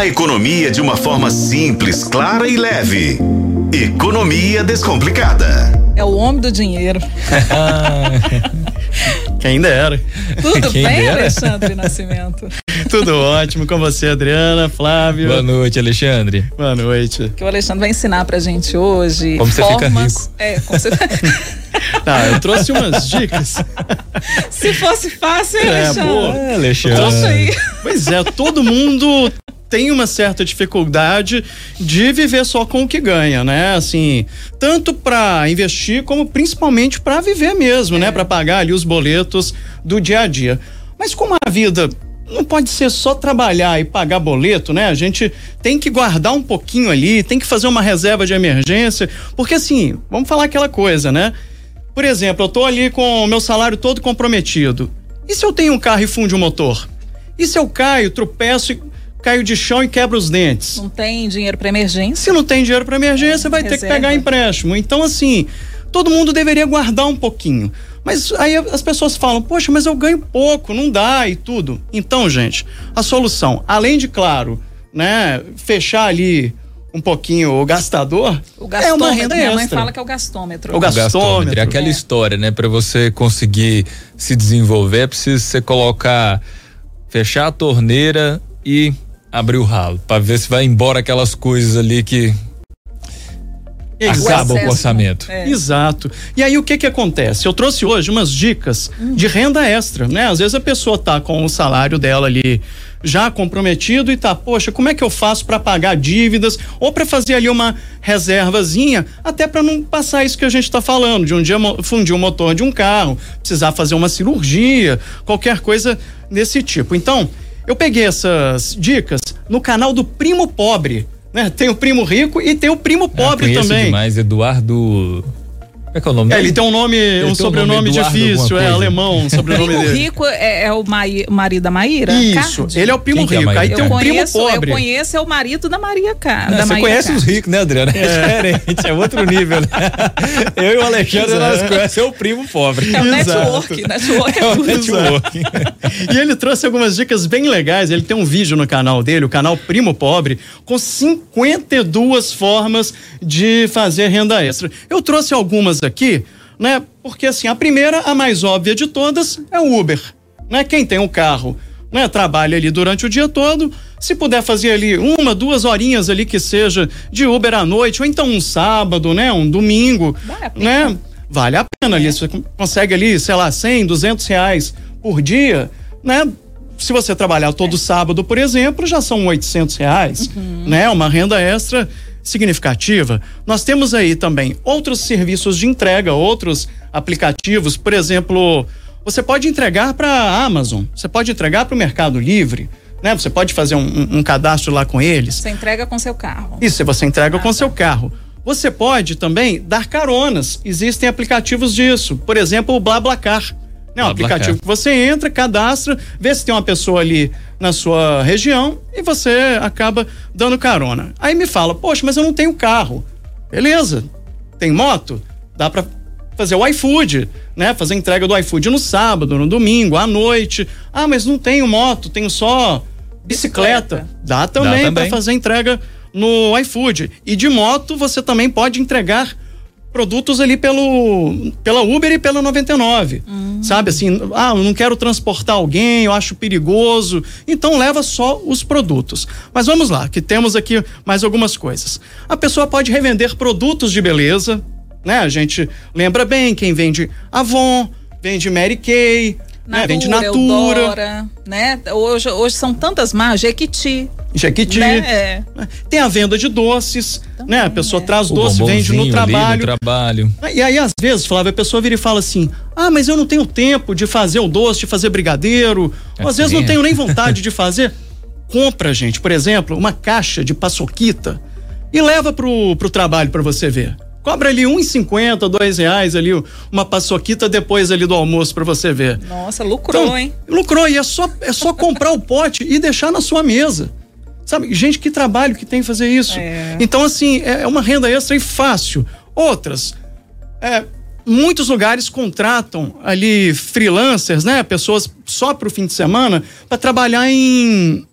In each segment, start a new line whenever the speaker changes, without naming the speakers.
A economia de uma forma simples, clara e leve. Economia Descomplicada.
É o homem do dinheiro.
Quem dera.
Tudo
Quem
bem,
dera.
Alexandre Nascimento?
Tudo ótimo com você, Adriana, Flávio.
Boa noite, Alexandre.
Boa noite.
Que o Alexandre vai ensinar pra gente hoje.
Como você fica rico.
É, como você...
Tá, eu trouxe umas dicas.
Se fosse fácil, hein,
É,
Alexandre?
boa.
É, Alexandre.
Trouxe aí.
Pois é, todo mundo tem uma certa dificuldade de viver só com o que ganha, né? Assim, tanto para investir como principalmente para viver mesmo, né? Para pagar ali os boletos do dia a dia. Mas como a vida não pode ser só trabalhar e pagar boleto, né? A gente tem que guardar um pouquinho ali, tem que fazer uma reserva de emergência, porque assim, vamos falar aquela coisa, né? Por exemplo, eu tô ali com o meu salário todo comprometido. E se eu tenho um carro e funde o motor? E se eu caio, tropeço, e caio de chão e quebro os dentes?
Não tem dinheiro pra emergência?
Se não tem dinheiro para emergência, vai ter que
Reserva.
pegar empréstimo. Então, assim, todo mundo deveria guardar um pouquinho. Mas aí as pessoas falam, poxa, mas eu ganho pouco, não dá e tudo. Então, gente, a solução, além de, claro, né, fechar ali um pouquinho o gastador,
O
é
gastômetro.
uma renda
Minha mãe
extra.
fala que é o gastômetro.
O gastômetro.
É aquela
É.
história, né? Pra você conseguir se desenvolver, é preciso você colocar, fechar a torneira e abrir o ralo, Pra ver se vai embora aquelas coisas ali que acabam com o
excesso,
orçamento.
É.
Exato. E aí o que que acontece? Eu trouxe hoje umas dicas de renda extra, né? Às vezes a pessoa tá com o salário dela ali já comprometido e tá, poxa, como é que eu faço para pagar dívidas ou para fazer ali uma reservazinha, até para não passar isso que a gente tá falando, de um dia fundir o motor de um carro, precisar fazer uma cirurgia, qualquer coisa desse tipo. Então, eu peguei essas dicas no canal do Primo Pobre, né? Tem o Primo Rico e tem o Primo Pobre
Ah,
também.
demais, Eduardo. Como é que é o nome
É, ele tem um nome,
tem
um
um
sobrenome
Eduardo
difícil, é alemão, um sobrenome
Primo
dele.
rico é, é o, o marido da Maíra?
Isso,
Cardi?
ele é o primo
Quem que é
rico. Aí
Maíra?
tem
Eu
o primo
conheço, eu
pobre.
conheço é o marido da Maria Ca...
Ah,
da
você
Maíra
conhece
Cardi.
os ricos, né, Adriana? É diferente, é outro nível. né? Eu e o Alexandre, nós conhecemos o primo pobre.
É o
Exato.
network, network
É
é
o
tudo.
networking.
E ele trouxe algumas dicas bem legais. Ele tem um vídeo no canal dele, o canal Primo Pobre, com 52 formas de fazer renda extra. Eu trouxe algumas aqui, né? Porque assim, a primeira, a mais óbvia de todas, é o Uber, né? Quem tem um carro, né, trabalha ali durante o dia todo, se puder fazer ali uma, duas horinhas ali que seja de Uber à noite, ou então um sábado, né, um domingo,
Vale a pena. É.
né? Vale a pena ali, você consegue ali, sei lá, 100, 200 reais por dia, né? Se você trabalhar todo sábado, por exemplo, já são 800 reais,
Uhum.
né? Uma renda extra significativa. Nós temos aí também outros serviços de entrega, outros aplicativos, por exemplo, você pode entregar para a Amazon, você pode entregar para o Mercado Livre, né? Você pode fazer um, um- um cadastro lá com eles.
Você entrega com seu carro.
Isso, você entrega
Ah,
com
tá.
seu carro. Você pode também dar caronas. Existem aplicativos disso. Por exemplo, o BlaBlaCar. É um
BlaBlaCar.
aplicativo que você entra, cadastra, vê se tem uma pessoa ali na sua região e você acaba dando carona. Aí me fala, poxa, mas eu não tenho carro. Beleza. Tem moto? Dá pra fazer o iFood, né? Fazer entrega do iFood no sábado, no domingo, à noite. Ah, mas não tenho moto, tenho só bicicleta.
Bicicleta.
Dá também,
também.
para fazer entrega no iFood. E de moto você também pode entregar produtos ali pelo pela Uber e pela 99. Sabe assim, ah, eu não quero transportar alguém, eu acho perigoso. Então leva só os produtos. Mas vamos lá, que temos aqui mais algumas coisas. A pessoa pode revender produtos de beleza, né? A gente lembra bem quem vende Avon, vende Mary Kay, né? vende Natura,
Eudora, né? Hoje, hoje são tantas marcas, Jequiti,
Jequiti.
né? É.
Tem a venda de doces, né? A pessoa
é.
traz
O
doce, vende no trabalho.
no trabalho.
E aí, às vezes, Flávio, a pessoa vira e fala assim: ah, mas eu não tenho tempo de fazer o doce, de fazer brigadeiro. Ou às vezes não
Assim é.
tenho nem vontade de fazer. Compra, gente, por exemplo, uma caixa de paçoquita e leva pro, pro trabalho para você ver. Cobra ali R$1,50, dois reais ali, uma paçoquita depois ali do almoço para você ver.
Nossa, lucrou,
Então,
hein?
Lucrou, e é só, é só comprar o pote e deixar na sua mesa. Sabe, gente, que trabalho que tem fazer isso.
É.
Então, assim, é é uma renda extra e fácil. Outras, é, muitos lugares contratam ali freelancers, né? Pessoas só para o fim de semana para trabalhar em,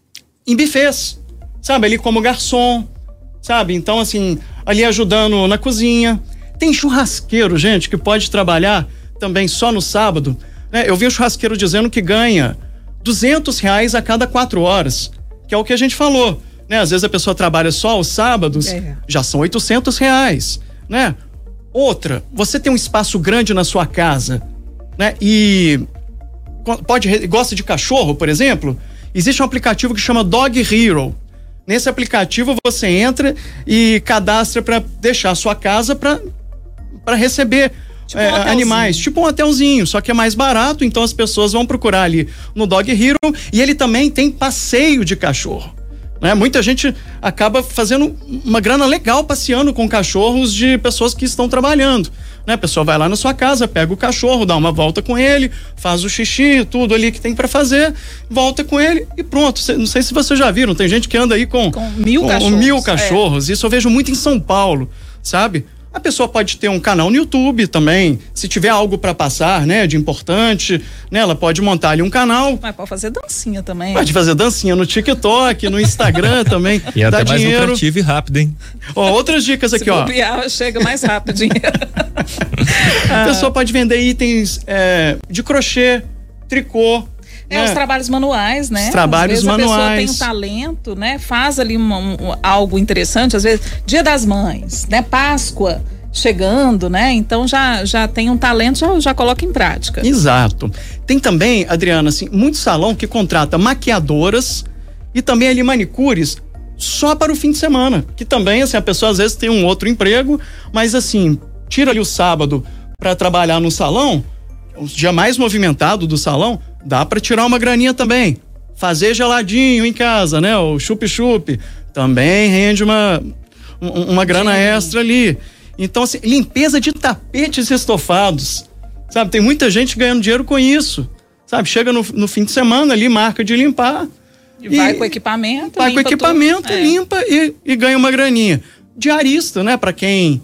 em buffets. sabe, ali como garçom, sabe? Então, assim, ali ajudando na cozinha. Tem churrasqueiro, gente, que pode trabalhar também só no sábado. Né? Eu vi um churrasqueiro dizendo que ganha 200 reais a cada quatro horas, que é o que a gente falou. Né? Às vezes a pessoa trabalha só aos sábados, é. já são 800 reais, né? Outra, você tem um espaço grande na sua casa, né? E pode gosta de cachorro, por exemplo? Existe um aplicativo que chama Dog Hero. Nesse aplicativo você entra e cadastra para deixar a sua casa para receber Tipo é, um animais, tipo um hotelzinho, só que é mais barato, então as pessoas vão procurar ali no Dog Hero e ele também tem passeio de cachorro. Né? Muita gente acaba fazendo uma grana legal passeando com cachorros de pessoas que estão trabalhando. Né? A pessoa vai lá na sua casa, pega o cachorro, dá uma volta com ele, faz o xixi, tudo ali que tem para fazer, volta com ele e pronto. Não sei se vocês já viram, tem gente que anda aí com,
com mil
com,
cachorros.
Mil cachorros. É. Isso eu vejo muito em São Paulo, sabe? A pessoa pode ter um canal no YouTube também, se tiver algo para passar, né, de importante, né, ela pode montar ali um canal.
Mas pode fazer dancinha também.
Pode fazer dancinha no TikTok, no Instagram também.
E dá até mais dinheiro. lucrativo e rápido, hein?
Ó, outras dicas aqui,
se
ó.
Bobear, chega mais rápido dinheiro.
A pessoa pode vender itens é, de crochê, tricô,
é, os é. trabalhos manuais, né?
Os trabalhos
às vezes
manuais.
A pessoa tem um talento, né? Faz ali um, um, algo interessante, às vezes, Dia das Mães, né? Páscoa chegando, né? Então já, já tem um talento, já, já coloca em prática.
Exato. Tem também, Adriana, assim, muito salão que contrata maquiadoras e também ali manicures só para o fim de semana. Que também, assim, a pessoa às vezes tem um outro emprego, mas assim, tira ali o sábado para trabalhar no salão, o dia mais movimentado do salão, dá para tirar uma graninha também. Fazer geladinho em casa, né? O chup-chup também rende uma, uma grana Sim. extra ali. Então, assim, limpeza de tapetes estofados. Sabe, tem muita gente ganhando dinheiro com isso. Sabe, chega no, no fim de semana ali, marca de limpar.
E, e vai com equipamento.
Vai com equipamento, tudo. limpa é. e, e ganha uma graninha. Diarista, né? Para quem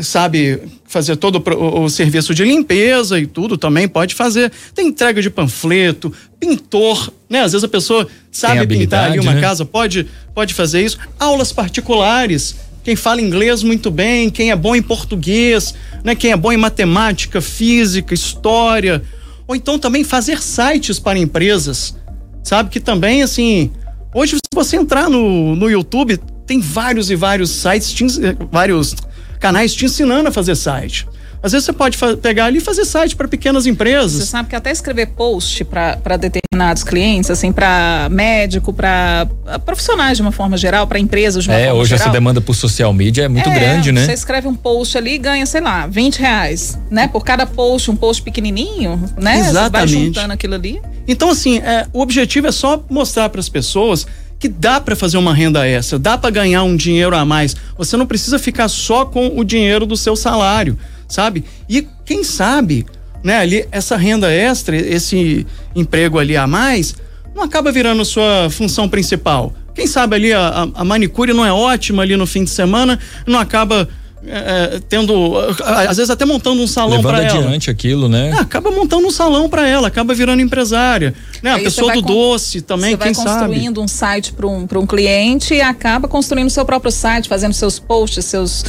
sabe fazer todo o, o, serviço de limpeza e tudo também pode fazer. Tem entrega de panfleto, pintor, né? Às vezes a pessoa sabe pintar ali uma né? casa, pode, pode fazer isso. Aulas particulares. Quem fala inglês muito bem, quem é bom em português, né? Quem é bom em matemática, física, história. Ou então também fazer sites para empresas. Sabe que também, assim, hoje se você entrar no, no YouTube, tem vários e vários sites, vários canais te ensinando a fazer site. Às vezes você pode pegar ali e fazer site para pequenas empresas.
Você sabe que até escrever post para determinados clientes, assim, para médico, para profissionais de uma forma geral, para empresas de uma
é,
forma
hoje
geral.
essa demanda por social media é muito
é,
grande, né?
Você escreve um post ali e ganha, sei lá, 20 reais, né? Por cada post, um post pequenininho, né?
Exatamente. Você
vai juntando aquilo ali.
Então, assim, é, o objetivo é só mostrar para as pessoas que dá para fazer uma renda extra, dá para ganhar um dinheiro a mais. Você não precisa ficar só com o dinheiro do seu salário, sabe? E quem sabe, né, ali essa renda extra, esse emprego ali a mais, não acaba virando sua função principal. Quem sabe ali a, a manicure não é ótima ali no fim de semana, não acaba é, é, tendo, às vezes até montando um salão para ela.
adiante aquilo, né?
É, acaba montando um salão para ela, acaba virando empresária. Né? A pessoa do doce também, quem
sabe. Você vai construindo um site para um, um cliente e acaba construindo seu próprio site, fazendo seus posts, seus,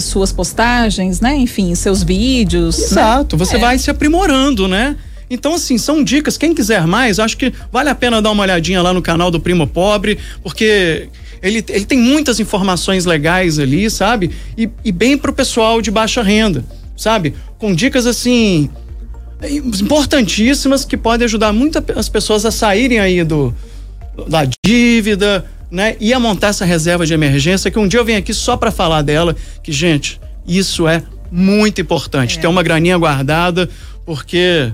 suas postagens, né? Enfim, seus vídeos.
Né? Exato, né? você é. vai se aprimorando, né? Então, assim, são dicas. Quem quiser mais, acho que vale a pena dar uma olhadinha lá no canal do Primo Pobre, porque ele, ele tem muitas informações legais ali, sabe? E, e bem pro pessoal de baixa renda, sabe? Com dicas assim importantíssimas que podem ajudar muito as pessoas a saírem aí do da dívida, né? E a montar essa reserva de emergência que um dia eu venho aqui só para falar dela, que gente, isso é muito importante, é. ter uma graninha guardada, porque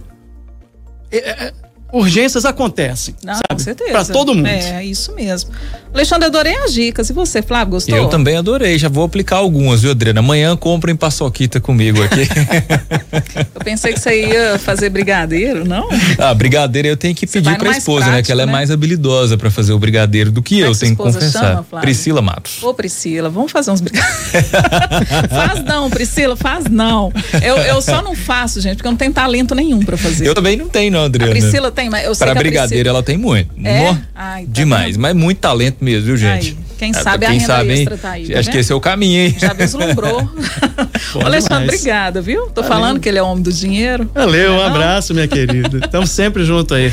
é, é, urgências acontecem. Não, sabe? com certeza. Para todo mundo.
É, isso mesmo. Alexandre, adorei as dicas. E você, Flávio, gostou?
Eu também adorei. Já vou aplicar algumas, viu, Adriana? Amanhã comprem paçoquita comigo aqui.
eu pensei que você ia fazer brigadeiro, não?
Ah, brigadeiro eu tenho que pedir pra esposa, prático, né? Que ela é né? mais habilidosa para fazer o brigadeiro do que Como é eu, é que tenho que confessar. Chama, Priscila Matos.
Ô, Priscila, vamos fazer uns brigadeiros. faz não, Priscila, faz não. Eu, eu só não faço, gente, porque eu não tenho talento nenhum para fazer.
Eu também não tenho, não, Adriana.
A Priscila tem mas eu sei
Pra
que a
brigadeira ela tem muito.
É? Ai, tá
demais, mas muito talento mesmo, viu, gente?
Quem sabe a
quem
renda
sabe, hein?
extra tá aí,
Acho que
vendo?
esse é o caminho, hein?
Já vislumbrou. Alexandre, obrigada, viu? Tô falando que ele é homem do dinheiro.
Valeu, um
é
abraço, minha querida. Estamos sempre junto aí.